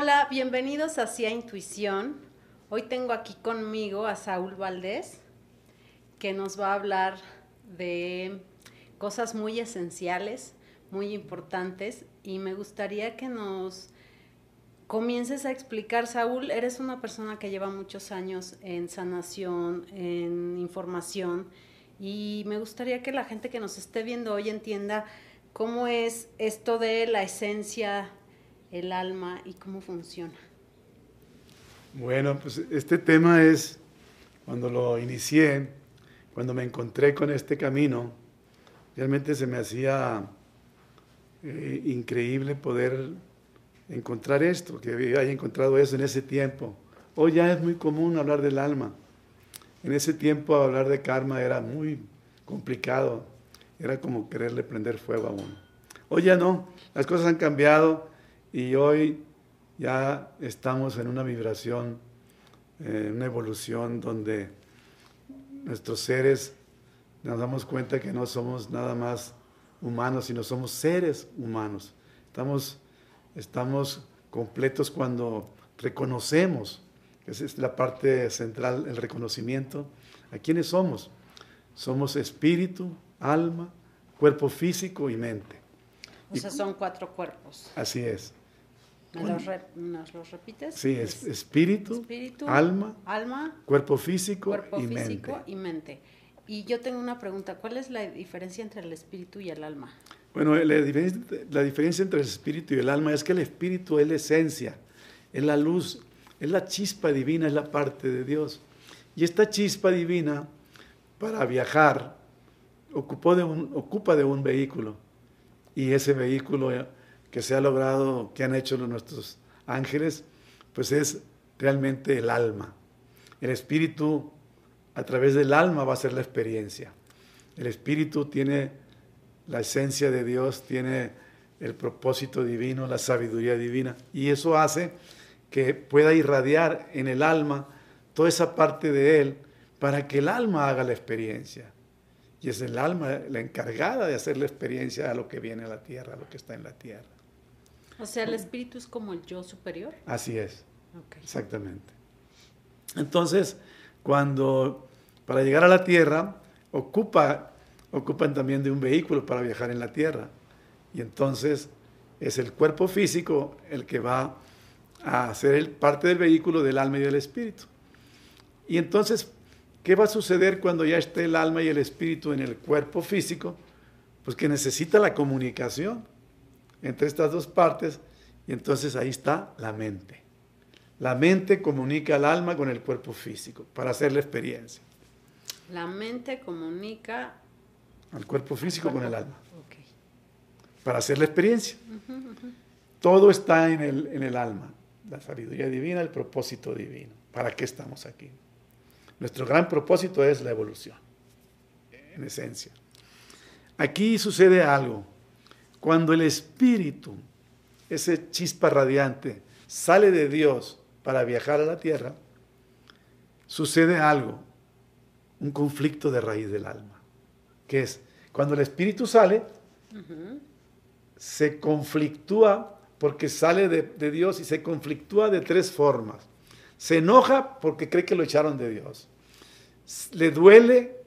Hola, bienvenidos a Cia Intuición. Hoy tengo aquí conmigo a Saúl Valdés, que nos va a hablar de cosas muy esenciales, muy importantes, y me gustaría que nos comiences a explicar, Saúl, eres una persona que lleva muchos años en sanación, en información, y me gustaría que la gente que nos esté viendo hoy entienda cómo es esto de la esencia el alma y cómo funciona. Bueno, pues este tema es, cuando lo inicié, cuando me encontré con este camino, realmente se me hacía eh, increíble poder encontrar esto, que haya encontrado eso en ese tiempo. Hoy ya es muy común hablar del alma. En ese tiempo hablar de karma era muy complicado, era como quererle prender fuego a uno. Hoy ya no, las cosas han cambiado y hoy ya estamos en una vibración, en una evolución donde nuestros seres nos damos cuenta que no somos nada más humanos, sino somos seres humanos. Estamos, estamos completos cuando reconocemos, esa es la parte central, el reconocimiento, a quiénes somos. Somos espíritu, alma, cuerpo físico y mente. O sea, son cuatro cuerpos. Así es. ¿Nos los, repites? Sí, es espíritu, alma, alma, cuerpo físico, cuerpo y, físico mente. y mente. Y yo tengo una pregunta, ¿cuál es la diferencia entre el espíritu y el alma? Bueno, la diferencia, la diferencia entre el espíritu y el alma es que el espíritu es la esencia, es la luz, es la chispa divina, es la parte de Dios. Y esta chispa divina, para viajar, ocupó de un, ocupa de un vehículo. Y ese vehículo que se ha logrado, que han hecho nuestros ángeles, pues es realmente el alma. El espíritu, a través del alma, va a ser la experiencia. El espíritu tiene la esencia de Dios, tiene el propósito divino, la sabiduría divina, y eso hace que pueda irradiar en el alma toda esa parte de él para que el alma haga la experiencia. Y es el alma la encargada de hacer la experiencia a lo que viene a la tierra, a lo que está en la tierra. O sea, el espíritu es como el yo superior. Así es. Exactamente. Entonces, cuando para llegar a la tierra ocupa, ocupan también de un vehículo para viajar en la tierra. Y entonces es el cuerpo físico el que va a ser el, parte del vehículo del alma y del espíritu. Y entonces, ¿qué va a suceder cuando ya esté el alma y el espíritu en el cuerpo físico? Pues que necesita la comunicación entre estas dos partes y entonces ahí está la mente. La mente comunica al alma con el cuerpo físico para hacer la experiencia. La mente comunica al cuerpo físico con el alma. Para hacer la experiencia. Todo está en el, en el alma. La sabiduría divina, el propósito divino. ¿Para qué estamos aquí? Nuestro gran propósito es la evolución, en esencia. Aquí sucede algo. Cuando el espíritu, ese chispa radiante, sale de Dios para viajar a la tierra, sucede algo, un conflicto de raíz del alma, que es cuando el espíritu sale, se conflictúa porque sale de, de, Dios y se conflictúa de tres formas. Se enoja porque cree que lo echaron de Dios. Le duele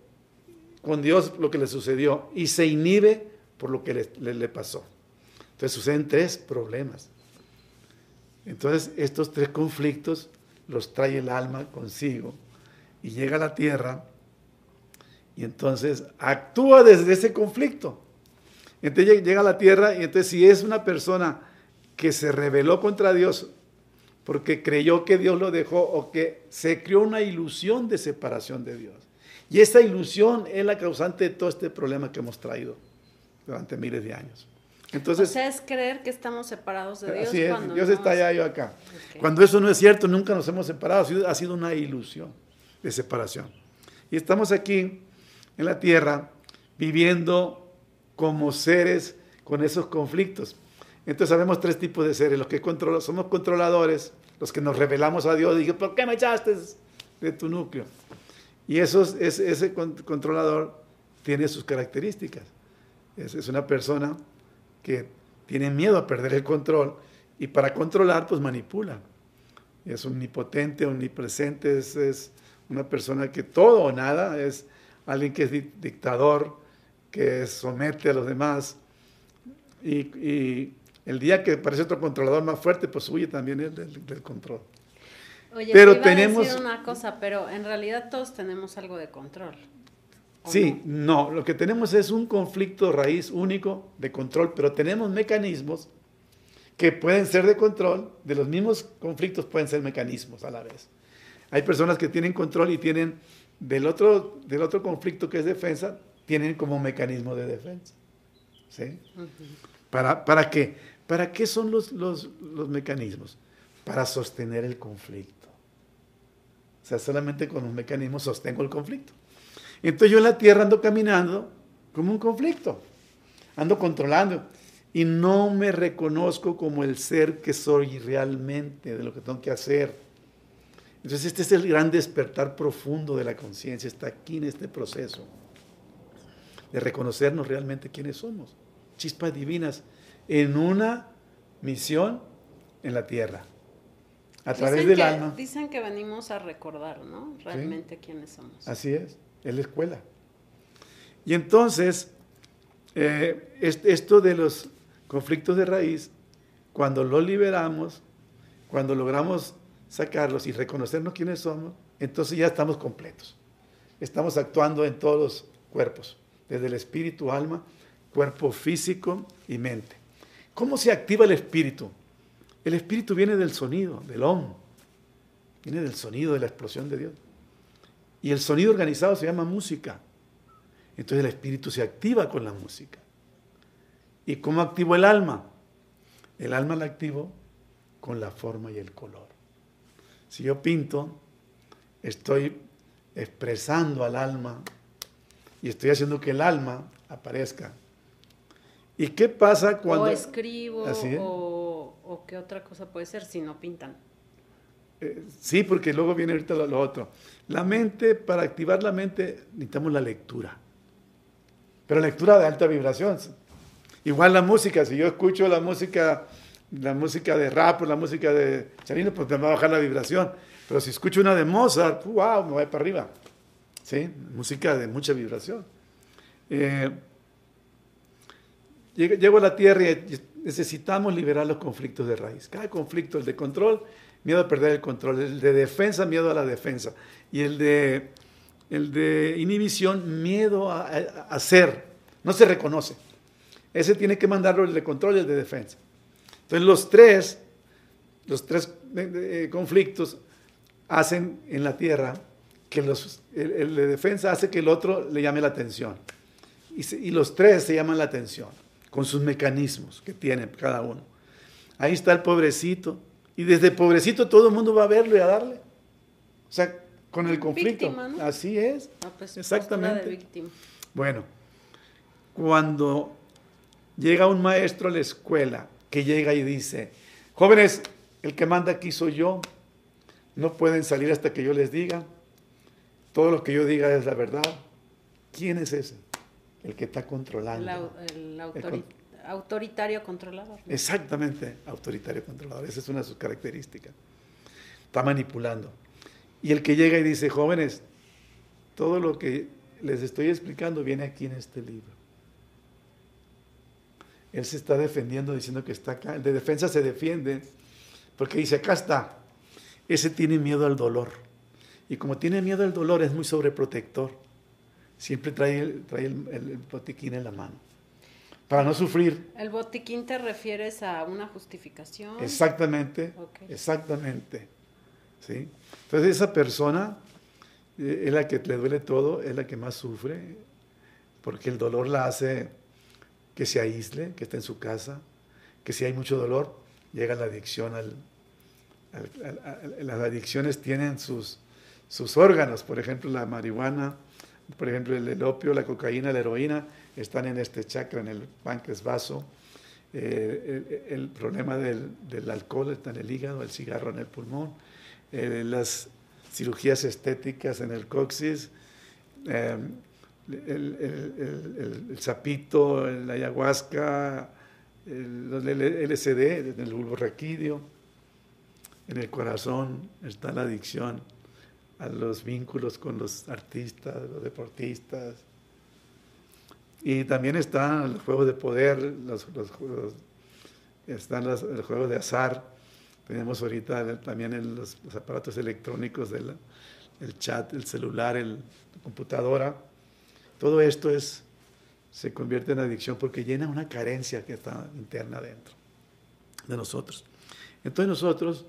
con Dios lo que le sucedió y se inhibe por lo que le, le, pasó. Entonces suceden tres problemas. Entonces estos tres conflictos los trae el alma consigo y llega a la tierra y entonces actúa desde ese conflicto. Entonces llega a la tierra y entonces si es una persona que se rebeló contra Dios porque creyó que Dios lo dejó o que se creó una ilusión de separación de Dios. Y esa ilusión es la causante de todo este problema que hemos traído durante miles de años. Entonces, o sea, es creer que estamos separados de Dios. Así es, Dios está allá, yo acá. Okay. Cuando eso no es cierto, nunca nos hemos separado, ha sido, ha sido una ilusión de separación. Y estamos aquí en la tierra viviendo como seres con esos conflictos. Entonces sabemos tres tipos de seres, los que control, somos controladores, los que nos revelamos a Dios y dije, ¿por qué me echaste de tu núcleo? Y esos, ese, ese controlador tiene sus características. Es, es una persona que tiene miedo a perder el control Y para controlar, pues manipula. Es omnipotente, omnipresente, es, una persona que todo o nada, es alguien que es dictador, que somete a los demás. Y, el día que aparece otro controlador más fuerte, pues huye también el del, control. Oye, pero tenemos a decir una cosa, pero en realidad todos tenemos algo de control. Sí, no? no, lo que tenemos es un conflicto raíz único de control, pero tenemos mecanismos que pueden ser de control, de los mismos conflictos pueden ser mecanismos a la vez. Hay personas que tienen control y tienen del otro, del otro conflicto que es defensa, tienen como mecanismo de defensa. ¿Sí? ¿Para, ¿Para qué? ¿Para qué son los, los, los mecanismos? Para sostener el conflicto. O sea, solamente con un mecanismo sostengo el conflicto. Entonces yo en la tierra ando caminando como un conflicto, ando controlando y no me reconozco como el ser que soy realmente, de lo que tengo que hacer. Entonces este es el gran despertar profundo de la conciencia, está aquí en este proceso de reconocernos realmente quiénes somos, chispas divinas, en una misión en la tierra, a través del alma. Dicen que venimos a recordar, ¿no? Realmente quiénes somos. Así es es la escuela. Y entonces, eh, esto de los conflictos de raíz, cuando lo liberamos, cuando logramos sacarlos y reconocernos quiénes somos, entonces ya estamos completos. Estamos actuando en todos los cuerpos, desde el espíritu, alma, cuerpo físico y mente. ¿Cómo se activa el espíritu? El espíritu viene del sonido, del om, viene del sonido de la explosión de Dios. Y el sonido organizado se llama música. Entonces el espíritu se activa con la música. ¿Y cómo activo el alma? El alma la activo con la forma y el color. Si yo pinto, estoy expresando al alma y estoy haciendo que el alma aparezca. ¿Y qué pasa cuando... O escribo, o, o qué otra cosa puede ser si no pintan. Eh, sí, porque luego viene ahorita lo, otro. La mente, para activar la mente, necesitamos la lectura. Pero lectura de alta vibración. Igual la música, si yo escucho la música, la música de rap o la música de Charino, pues me va a bajar la vibración. Pero si escucho una de Mozart, wow, me voy para arriba. ¿Sí? Música de mucha vibración. Eh, llego a la Tierra y necesitamos liberar los conflictos de raíz. Cada conflicto, el de control, miedo a perder el control, el de defensa, miedo a la defensa, y el de, el de inhibición, miedo a, hacer, no se reconoce. Ese tiene que mandarlo el de control y el de defensa. Entonces los tres, los tres eh, conflictos hacen en la tierra que los, el, de defensa hace que el otro le llame la atención. Y, y los tres se llaman la atención, con sus mecanismos que tienen cada uno. Ahí está el pobrecito, y desde pobrecito todo el mundo va a verlo y a darle. O sea, con el conflicto. Así es. Ah, pues, Exactamente. Bueno, cuando llega un maestro a la escuela que llega y dice, jóvenes, el que manda aquí soy yo, no pueden salir hasta que yo les diga, todo lo que yo diga es la verdad. ¿Quién es ese? El que está controlando. El, el, Autoritario controlador. Exactamente, autoritario controlador. Esa es una de sus características. Está manipulando. Y el que llega y dice, jóvenes, todo lo que les estoy explicando viene aquí en este libro. Él se está defendiendo diciendo que está acá. El de defensa se defiende porque dice, acá está. Ese tiene miedo al dolor. Y como tiene miedo al dolor, es muy sobreprotector. Siempre trae, trae el, el botiquín en la mano para no sufrir. ¿El botiquín te refieres a una justificación? Exactamente, exactamente. ¿sí? Entonces esa persona eh, es la que le duele todo, es la que más sufre, porque el dolor la hace que se aísle, que esté en su casa, que si hay mucho dolor, llega la adicción al... las adicciones tienen sus, sus órganos, por ejemplo la marihuana, por ejemplo el opio, la cocaína, la heroína, están en este chakra, en el páncreas vaso. Eh, el, problema del, alcohol está en el hígado, el cigarro en el pulmón, eh, las cirugías estéticas en el coxis, eh, el, sapito, la ayahuasca, el, LSD, en el bulbo raquídeo, en el corazón está la adicción a los vínculos con los artistas, los deportistas. Y también están los juegos de poder, los, juegos, están los, juegos de azar. Tenemos ahorita también los, aparatos electrónicos del el chat, el celular, el, la computadora. Todo esto es se convierte en adicción porque llena una carencia que está interna dentro de nosotros. Entonces nosotros...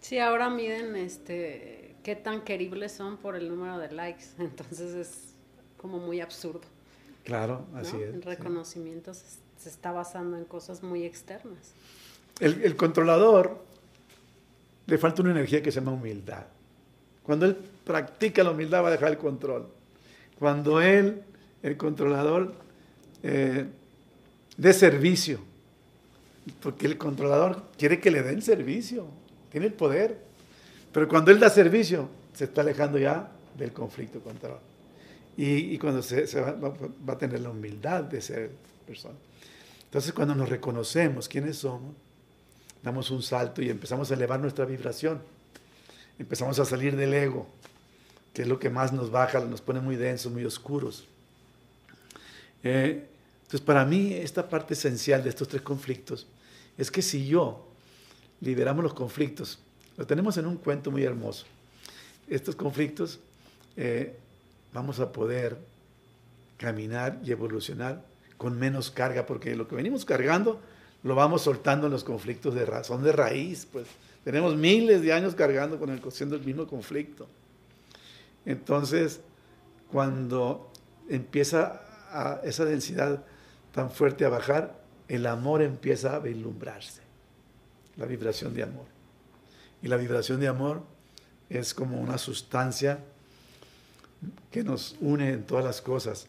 Sí, ahora miden este, qué tan queribles son por el número de likes, entonces es como muy absurdo. Claro, así es. El reconocimiento se, está basando en cosas muy externas. El, el controlador le falta una energía que se llama humildad. Cuando él practica la humildad va a dejar el control. Cuando él, el controlador, eh, de servicio, porque el controlador quiere que le den servicio, tiene el poder, pero cuando él da servicio, se está alejando ya del conflicto control. Y, y cuando se, va, va, a tener la humildad de ser persona. Entonces cuando nos reconocemos quiénes somos, damos un salto y empezamos a elevar nuestra vibración. Empezamos a salir del ego, que es lo que más nos baja, nos pone muy densos, muy oscuros. Eh, entonces, para mí, esta parte esencial de estos tres conflictos es que si yo liberamos los conflictos, lo tenemos en un cuento muy hermoso, estos conflictos eh, vamos a poder caminar y evolucionar con menos carga, porque lo que venimos cargando lo vamos soltando en los conflictos de razón de raíz, pues tenemos miles de años cargando con el siendo el mismo conflicto. Entonces, cuando empieza esa densidad tan fuerte a bajar, el amor empieza a vislumbrarse, la vibración de amor. Y la vibración de amor es como una sustancia que nos une en todas las cosas.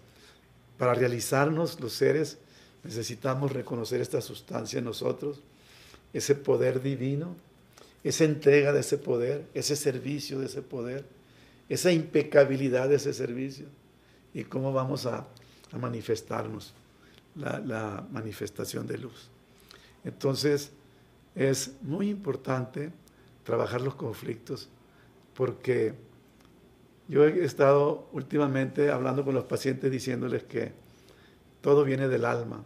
Para realizarnos los seres necesitamos reconocer esta sustancia en nosotros, ese poder divino, esa entrega de ese poder, ese servicio de ese poder, esa impecabilidad de ese servicio y cómo vamos a, manifestarnos la, manifestación de luz. Entonces, es muy importante trabajar los conflictos porque yo he estado últimamente hablando con los pacientes diciéndoles que todo viene del alma,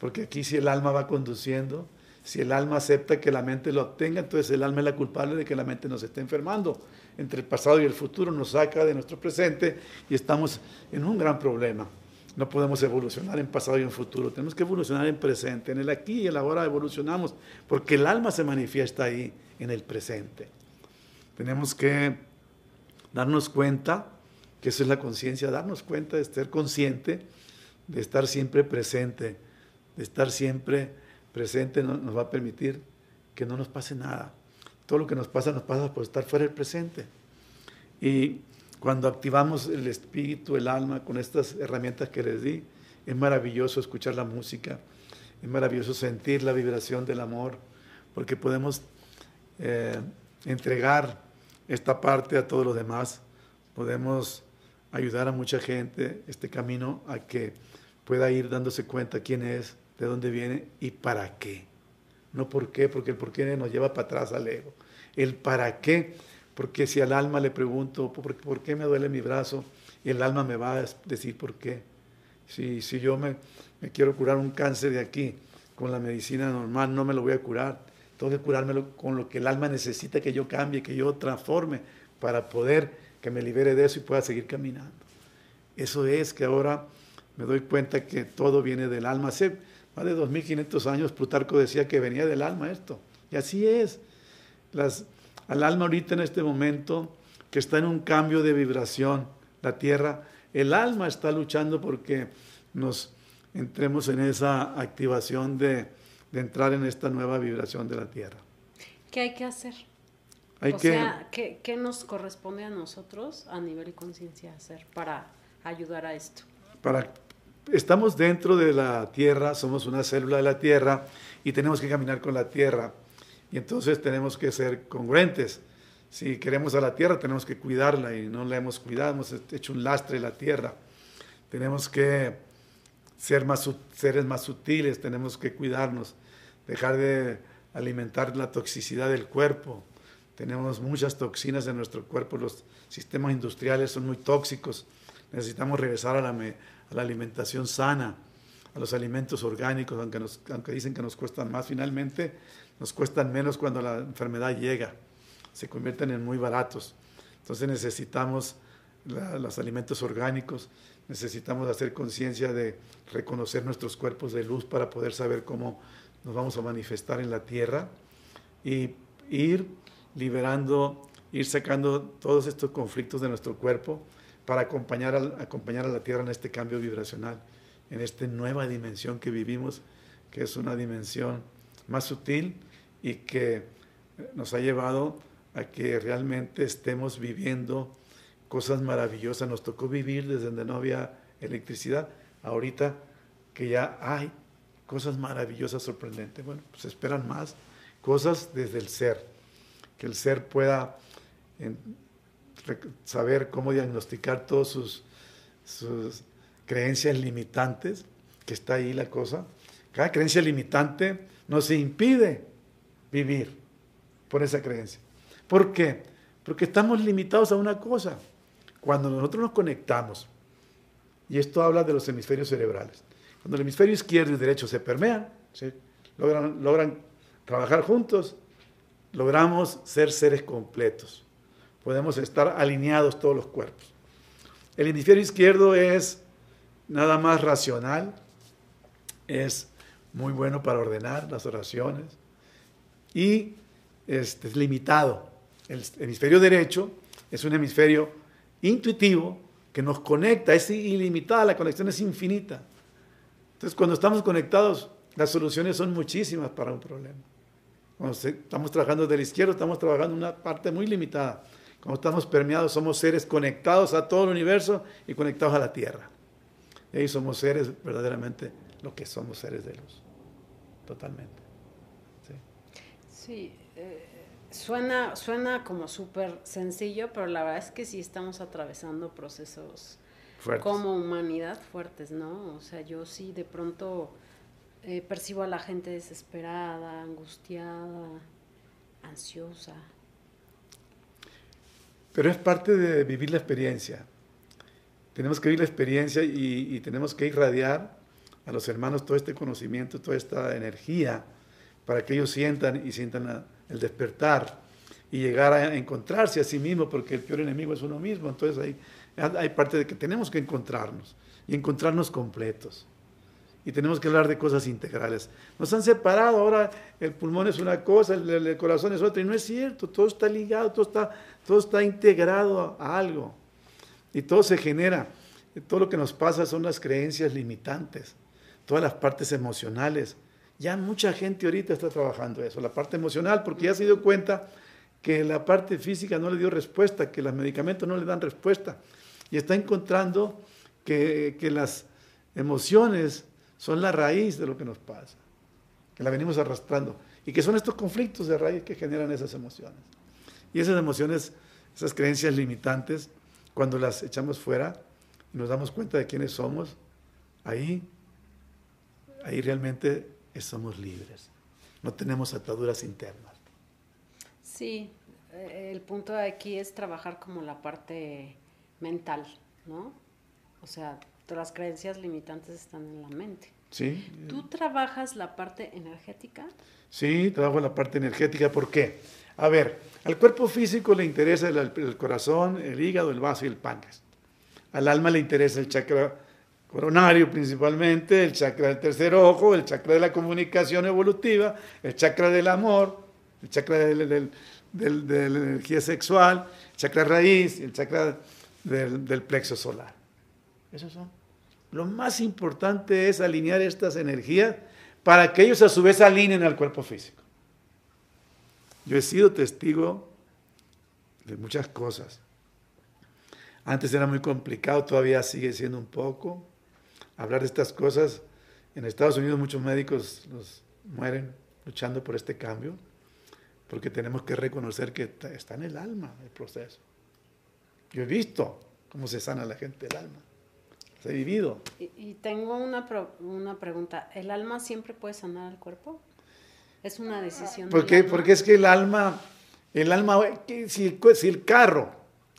porque aquí si el alma va conduciendo, si el alma acepta que la mente lo obtenga, entonces el alma es la culpable de que la mente nos esté enfermando. Entre el pasado y el futuro nos saca de nuestro presente y estamos en un gran problema. No podemos evolucionar en pasado y en futuro, tenemos que evolucionar en presente. En el aquí y el ahora evolucionamos, porque el alma se manifiesta ahí, en el presente. Tenemos que darnos cuenta, que eso es la conciencia, darnos cuenta de ser consciente, de estar siempre presente, de estar siempre presente nos va a permitir que no nos pase nada. Todo lo que nos pasa nos pasa por estar fuera del presente. Y cuando activamos el espíritu, el alma con estas herramientas que les di, es maravilloso escuchar la música, es maravilloso sentir la vibración del amor, porque podemos eh, entregar esta parte a todos los demás, podemos ayudar a mucha gente este camino a que pueda ir dándose cuenta quién es, de dónde viene y para qué. No por qué, porque el por qué nos lleva para atrás al ego. El para qué porque si al alma le pregunto, ¿por, qué me duele mi brazo? Y el alma me va a decir por qué. Si, si yo me, quiero curar un cáncer de aquí con la medicina normal, no me lo voy a curar. Tengo que curármelo con lo que el alma necesita que yo cambie, que yo transforme para poder que me libere de eso y pueda seguir caminando. Eso es que ahora me doy cuenta que todo viene del alma. Hace más de 2500 años Plutarco decía que venía del alma esto. Y así es. Las, al alma ahorita en este momento que está en un cambio de vibración, la tierra, el alma está luchando porque nos entremos en esa activación de, entrar en esta nueva vibración de la tierra. ¿Qué hay que hacer? o sea, ¿qué, ¿qué, nos corresponde a nosotros a nivel conciencia hacer para ayudar a esto? Para, estamos dentro de la tierra, somos una célula de la tierra y tenemos que caminar con la tierra. Y entonces tenemos que ser congruentes. Si queremos a la tierra, tenemos que cuidarla y no la hemos cuidado, hemos hecho un lastre la tierra. Tenemos que ser más, seres más sutiles, tenemos que cuidarnos, dejar de alimentar la toxicidad del cuerpo. Tenemos muchas toxinas en nuestro cuerpo, los sistemas industriales son muy tóxicos. Necesitamos regresar a la alimentación sana, a los alimentos orgánicos, aunque, dicen que nos cuestan más, finalmente nos cuestan menos cuando la enfermedad llega, se convierten en muy baratos. Entonces necesitamos los alimentos orgánicos, necesitamos hacer conciencia de reconocer nuestros cuerpos de luz para poder saber cómo nos vamos a manifestar en la tierra y ir liberando, ir sacando todos estos conflictos de nuestro cuerpo para acompañar a, acompañar a la tierra en este cambio vibracional, en esta nueva dimensión que vivimos, que es una dimensión más sutil y que nos ha llevado a que realmente estemos viviendo cosas maravillosas. Nos tocó vivir desde donde no había electricidad. Ahorita que ya hay cosas maravillosas, sorprendentes. Bueno, pues esperan más cosas desde el ser. Que el ser pueda saber cómo diagnosticar todas sus, sus creencias limitantes, que está ahí la cosa. Cada creencia limitante nos impide vivir por esa creencia. ¿Por qué? Porque estamos limitados a una cosa. Cuando nosotros nos conectamos, y esto habla de los hemisferios cerebrales, cuando el hemisferio izquierdo y derecho se permean, logran, logran trabajar juntos, logramos ser seres completos. Podemos estar alineados todos los cuerpos. El hemisferio izquierdo es nada más racional, es muy bueno para ordenar las oraciones y este, es limitado. El hemisferio derecho es un hemisferio intuitivo que nos conecta, es ilimitada, la conexión es infinita. Entonces, cuando estamos conectados, las soluciones son muchísimas para un problema. Cuando estamos trabajando de la izquierda, estamos trabajando una parte muy limitada. Cuando estamos permeados, somos seres conectados a todo el universo y conectados a la Tierra. Y ahí somos seres verdaderamente lo que somos seres de luz. Totalmente. Sí. sí eh, Suena, suena como súper sencillo, pero la verdad es que sí estamos atravesando procesos como humanidad fuertes, ¿no? O sea, yo sí de pronto eh, percibo a la gente desesperada, angustiada, ansiosa. Pero es parte de vivir la experiencia. Tenemos que vivir la experiencia y, y tenemos que irradiar a los hermanos todo este conocimiento, toda esta energía, para que ellos sientan y sientan la el despertar y llegar a encontrarse a sí mismo, porque el peor enemigo es uno mismo. Entonces hay, hay parte de que tenemos que encontrarnos y encontrarnos completos. Y tenemos que hablar de cosas integrales. Nos han separado, ahora el pulmón es una cosa, el, corazón es otra, y no es cierto, todo está ligado, todo está, todo está integrado a algo. Y todo se genera. Todo lo que nos pasa son las creencias limitantes, todas las partes emocionales, ya mucha gente ahorita está trabajando eso, la parte emocional, porque ya se dio cuenta que la parte física no le dio respuesta, que los medicamentos no le dan respuesta. Y está encontrando que, que las emociones son la raíz de lo que nos pasa, que la venimos arrastrando. Y que son estos conflictos de raíz que generan esas emociones. Y esas emociones, esas creencias limitantes, cuando las echamos fuera y nos damos cuenta de quiénes somos, ahí, ahí realmente somos libres. No tenemos ataduras internas. Sí, eh, el punto de aquí es trabajar como la parte mental, ¿no? O sea, las creencias limitantes están en la mente. Sí. ¿Tú trabajas la parte energética? Sí, trabajo la parte energética. ¿Por qué? A ver, al cuerpo físico le interesa el, el corazón, el hígado, el vaso y el páncreas. Al alma le interesa el chakra coronario principalmente, el chakra del tercer ojo, el chakra de la comunicación evolutiva, el chakra del amor, el chakra de la energía sexual, el chakra raíz, el chakra del, plexo solar. Esos son. Lo más importante es alinear estas energías para que ellos a su vez alineen al cuerpo físico. Yo he sido testigo de muchas cosas. Antes era muy complicado, todavía sigue siendo un poco hablar de estas cosas. En Estados Unidos muchos médicos los mueren luchando por este cambio, porque tenemos que reconocer que está en el alma el proceso. Yo he visto cómo se sana la gente el alma. He vivido. Y, tengo una, una pregunta. ¿El alma siempre puede sanar al cuerpo? Es una decisión. ¿Por qué? Porque es que el alma, el alma, si si el carro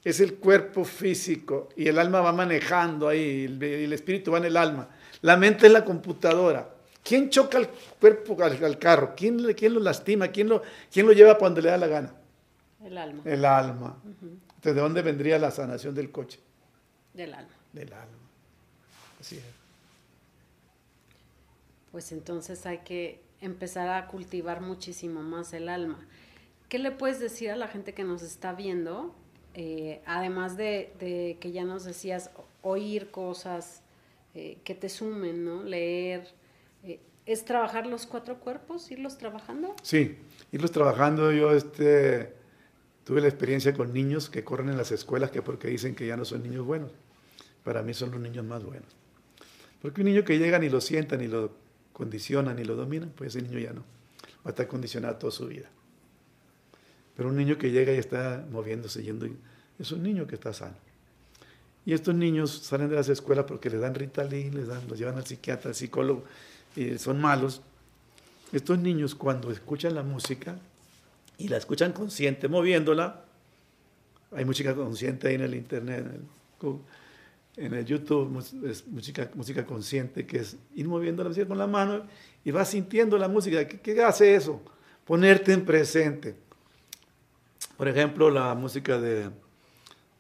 es el cuerpo físico y el alma va manejando ahí, el, el espíritu va en el alma, la mente es la computadora. ¿Quién choca el cuerpo al, carro? ¿Quién, ¿Quién, lo lastima? ¿Quién lo, ¿Quién lo lleva cuando le da la gana? El alma. El alma. Entonces, ¿de dónde vendría la sanación del coche? Del alma. Del alma. Así es. Pues entonces hay que empezar a cultivar muchísimo más el alma. ¿Qué le puedes decir a la gente que nos está viendo? Eh, además de, que ya nos decías, oír cosas eh, que te sumen, ¿no? Leer. Eh, ¿Es trabajar los cuatro cuerpos, irlos trabajando? Sí, irlos trabajando. Yo este, tuve la experiencia con niños que corren en las escuelas que porque dicen que ya no son niños buenos. Para mí son los niños más buenos. Porque un niño que llega ni lo sienta, ni lo condiciona, ni lo domina, pues ese niño ya no. Va a estar condicionado toda su vida. Pero un niño que llega y está moviéndose, yendo, es un niño que está sano. Y estos niños salen de las escuelas porque les dan Ritalin, les dan, los llevan al psiquiatra, al psicólogo, y son malos. Estos niños cuando escuchan la música y la escuchan consciente, moviéndola, hay música consciente ahí en el internet, en el, en el YouTube es música, música consciente, que es ir moviendo la música con la mano y vas sintiendo la música. ¿Qué, hace eso? Ponerte en presente. Por ejemplo, la música de,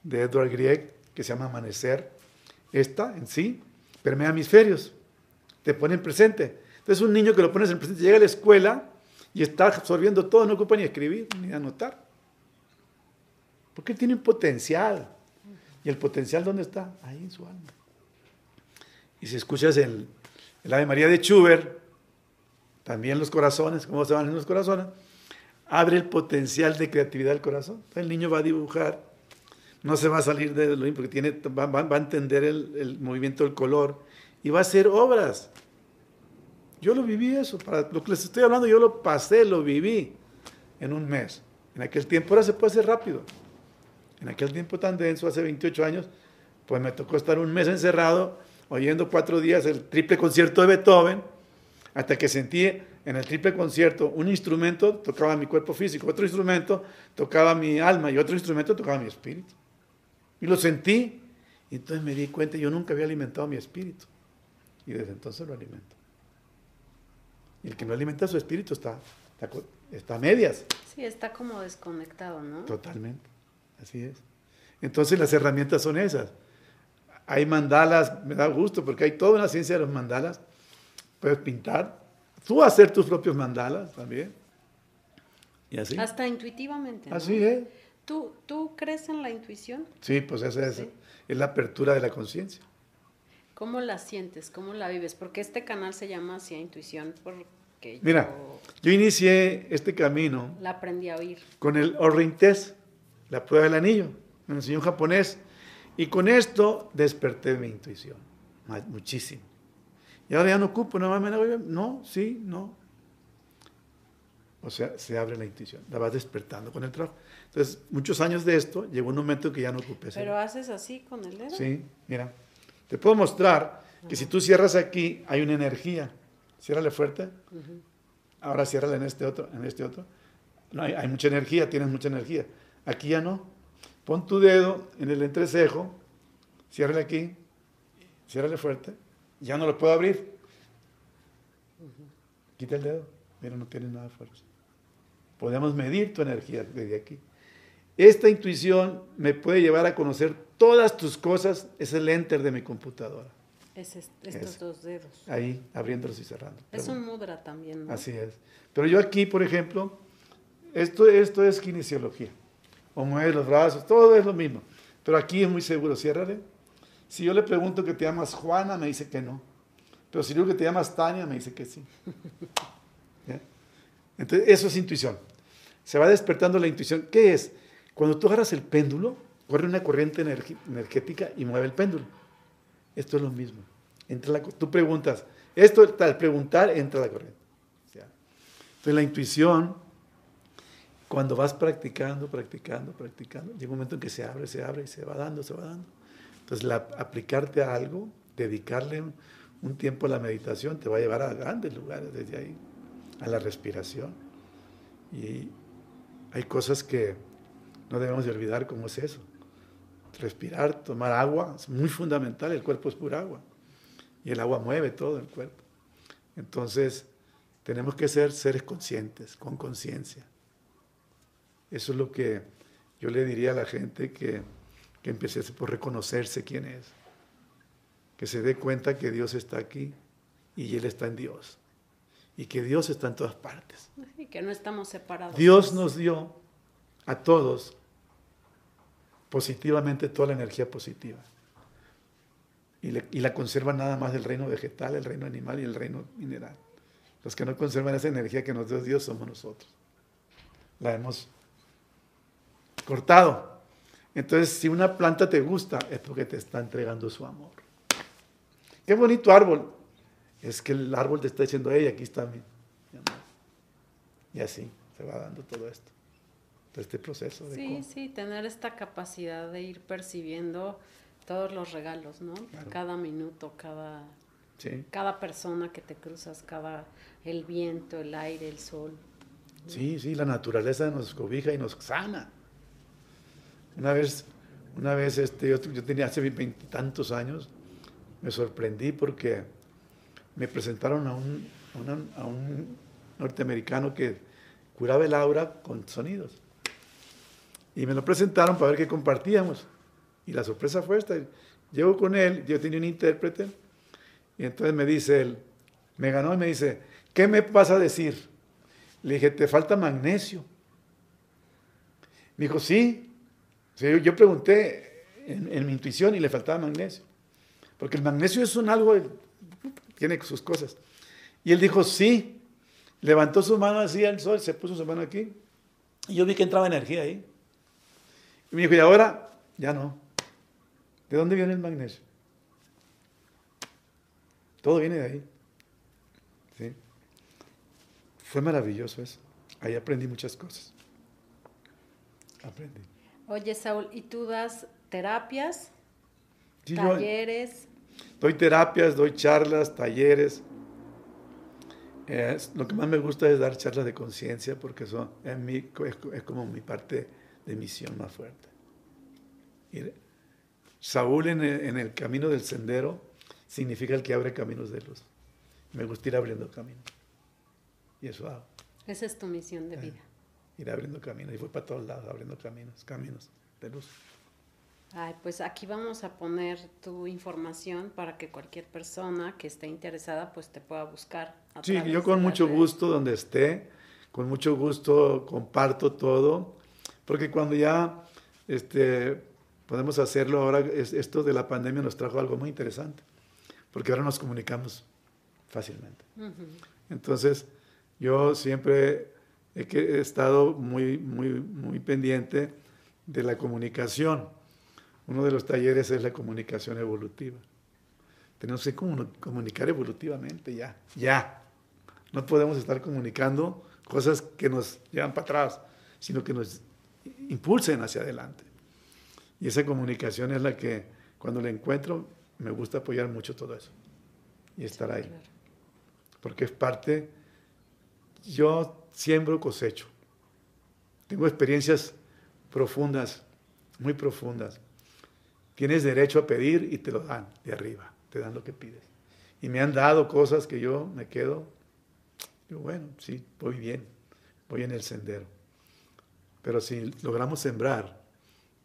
de Edward Grieg, que se llama Amanecer, esta en sí permea hemisferios, te pone en presente. Entonces un niño que lo pones en presente llega a la escuela y está absorbiendo todo, no ocupa ni escribir ni anotar. Porque tiene un potencial. ¿Y el potencial dónde está? Ahí en su alma. Y si escuchas el, el Ave María de Schubert, también los corazones, cómo se van en los corazones, abre el potencial de creatividad del corazón. el niño va a dibujar, no se va a salir de lo mismo, porque tiene, va, va, a entender el, movimiento del color y va a hacer obras. Yo lo viví eso, para lo que les estoy hablando, yo lo pasé, lo viví en un mes. En aquel tiempo ahora se puede hacer rápido. En aquel tiempo tan denso, hace 28 años, pues me tocó estar un mes encerrado, oyendo cuatro días el triple concierto de Beethoven, hasta que sentí en el triple concierto un instrumento tocaba mi cuerpo físico, otro instrumento tocaba mi alma y otro instrumento tocaba mi espíritu. Y lo sentí, y entonces me di cuenta, yo nunca había alimentado mi espíritu, y desde entonces lo alimento. Y el que no alimenta su espíritu está, está, está a medias. Sí, está como desconectado, ¿no? Totalmente. Así es. Entonces las herramientas son esas. Hay mandalas, me da gusto porque hay toda una ciencia de los mandalas. Puedes pintar, tú hacer tus propios mandalas también. Y así. Hasta intuitivamente. Así es. ¿Tú, ¿Tú crees en la intuición? Sí, pues esa es, es la apertura de la conciencia. ¿Cómo la sientes? ¿Cómo la vives? Porque este canal se llama Hacia Intuición porque Mira, yo, inicié este camino. La aprendí a oír. Con el Orrintes la prueba del anillo, me enseñó japonés. Y con esto desperté mi intuición, muchísimo. Y ahora ya no ocupo, no, no, sí, no. O sea, se abre la intuición, la vas despertando con el trabajo. Entonces, muchos años de esto, llegó un momento en que ya no ocupé. ¿Pero haces así con el dedo? Sí, mira. Te puedo mostrar que si tú cierras aquí, hay una energía. Ciérrale fuerte. Ahora ciérrale en este otro, en este otro. No, hay, hay mucha energía, tienes mucha energía. Aquí ya no. Pon tu dedo en el entrecejo, ciérrale aquí, ciérrale fuerte, ya no lo puedo abrir. Quita el dedo, mira, no tiene nada de fuerza. Podemos medir tu energía desde aquí. Esta intuición me puede llevar a conocer todas tus cosas, es el enter de mi computadora. Es estos dos dedos. Ahí, abriéndolos y cerrando. Es un mudra también. ¿no? Así es. Pero yo aquí, por ejemplo, esto, esto es kinesiología o mueve los brazos, todo es lo mismo. Pero aquí es muy seguro, ciérrale. Si yo le pregunto que te llamas Juana, me dice que no. Pero si digo que te llamas Tania, me dice que sí. Entonces, eso es intuición. Se va despertando la intuición. ¿Qué es? Cuando tú agarras el péndulo, corre una corriente energética y mueve el péndulo. Esto es lo mismo. Entra la, tú preguntas, esto al preguntar entra la corriente. Entonces la intuición cuando vas practicando, practicando, practicando, llega un momento en que se abre, se abre y se va dando, se va dando. Entonces, aplicarte a algo dedicarle un, tiempo a la meditación te va a llevar a grandes lugares desde ahí, a la respiración. Y hay cosas que no debemos de olvidar como es eso. Respirar, tomar agua, es muy fundamental, el cuerpo es pura agua. Y el agua mueve todo el cuerpo. Entonces, tenemos que ser seres conscientes, con conciencia. Eso es lo que yo le diría a la gente que, que empiece por reconocerse quién es. Que se dé cuenta que Dios está aquí y Él está en Dios. Y que Dios está en todas partes. Y que no estamos separados. Dios nos dio a todos positivamente toda la energía positiva. Y, y, la conserva nada más del reino vegetal, el reino animal y el reino mineral. Los que no conservan esa energía que nos dio Dios somos nosotros. La hemos cortado. Entonces, si una planta te gusta, es porque te está entregando su amor. Qué bonito árbol. Es que el árbol te está diciendo, hey, aquí está mi, amor. Y así se va dando todo esto. Todo este proceso. De sí, sí, tener esta capacidad de ir percibiendo todos los regalos, ¿no? Cada minuto, cada, cada persona que te cruzas, cada el viento, el aire, el sol. Sí, sí, la naturaleza nos cobija y nos sana. Una vez, una vez este, yo, tenía hace veintitantos años, me sorprendí porque me presentaron a un, a un norteamericano que curaba el aura con sonidos. Y me lo presentaron para ver qué compartíamos. Y la sorpresa fue esta. Llego con él, yo tenía un intérprete, y entonces me dice él, me ganó y me dice, ¿qué me vas a decir? Le dije, te falta magnesio. Me dijo, sí, yo pregunté en, mi intuición y le faltaba magnesio. Porque el magnesio es un algo, tiene sus cosas. Y él dijo, sí. Levantó su mano así al sol, se puso su mano aquí. Y yo vi que entraba energía ahí. Y me dijo, y ahora, ya no. ¿De dónde viene el magnesio? Todo viene de ahí. ¿Sí? Fue maravilloso eso. Ahí aprendí muchas cosas. Aprendí. Oye, Saúl, ¿y tú das terapias? talleres. doy terapias, doy charlas, talleres. lo que más me gusta es dar charlas de conciencia porque son, en mí, es, como mi parte de misión más fuerte. Saúl en el, camino del sendero significa el que abre caminos de luz. Me gusta ir abriendo caminos. Y eso hago. Esa es tu misión de eh. Ir abriendo caminos. Y fue para todos lados, abriendo caminos, caminos de luz. Ay, pues aquí vamos a poner tu información para que cualquier persona que esté interesada pues te pueda buscar. sí, yo con mucho gusto donde esté, con mucho gusto comparto todo, porque cuando ya este, podemos hacerlo, ahora esto de la pandemia nos trajo algo muy interesante, porque ahora nos comunicamos fácilmente. Entonces, yo siempre he estado muy, muy, muy pendiente de la comunicación. Uno de los talleres es la comunicación evolutiva. Tenemos que comunicar evolutivamente ya, ya. No podemos estar comunicando cosas que nos llevan para atrás, sino que nos impulsen hacia adelante. Y esa comunicación es la que cuando la encuentro me gusta apoyar mucho todo eso y estar ahí. Porque es parte, yo siembro, cosecho. Tengo experiencias profundas, muy profundas. Tienes derecho a pedir y te lo dan de arriba, te dan lo que pides. Y me han dado cosas que yo me quedo, digo, bueno, sí, voy bien, voy en el sendero. Pero si logramos sembrar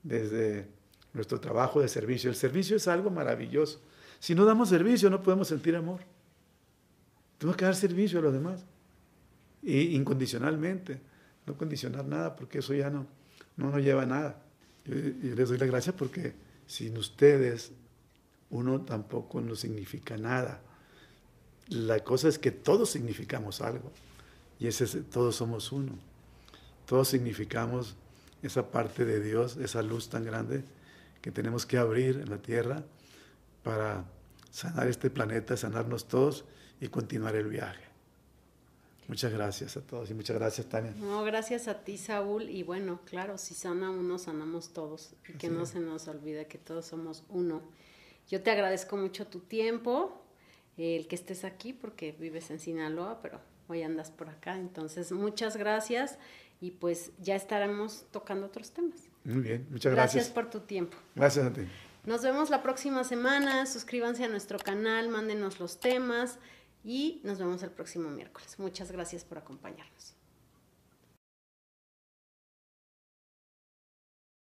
desde nuestro trabajo de servicio, el servicio es algo maravilloso. Si no damos servicio no podemos sentir amor. Tenemos que dar servicio a los demás y incondicionalmente, no condicionar nada, porque eso ya no, no nos lleva a nada. Yo, les doy la gracia porque sin ustedes uno tampoco no significa nada. La cosa es que todos significamos algo y ese todos somos uno. Todos significamos esa parte de Dios, esa luz tan grande que tenemos que abrir en la tierra para sanar este planeta, sanarnos todos y continuar el viaje. Muchas gracias a todos y muchas gracias, Tania. No, gracias a ti, Saúl. Y bueno, claro, si sana uno, sanamos todos. Y que no se nos olvide que todos somos uno. Yo te agradezco mucho tu tiempo, el que estés aquí porque vives en Sinaloa, pero hoy andas por acá. Entonces, muchas gracias y pues ya estaremos tocando otros temas. Muy bien, muchas gracias. Gracias por tu tiempo. Gracias a ti. Nos vemos la próxima semana. Suscríbanse a nuestro canal, mándenos los temas y nos vemos el próximo miércoles. Muchas gracias por acompañarnos.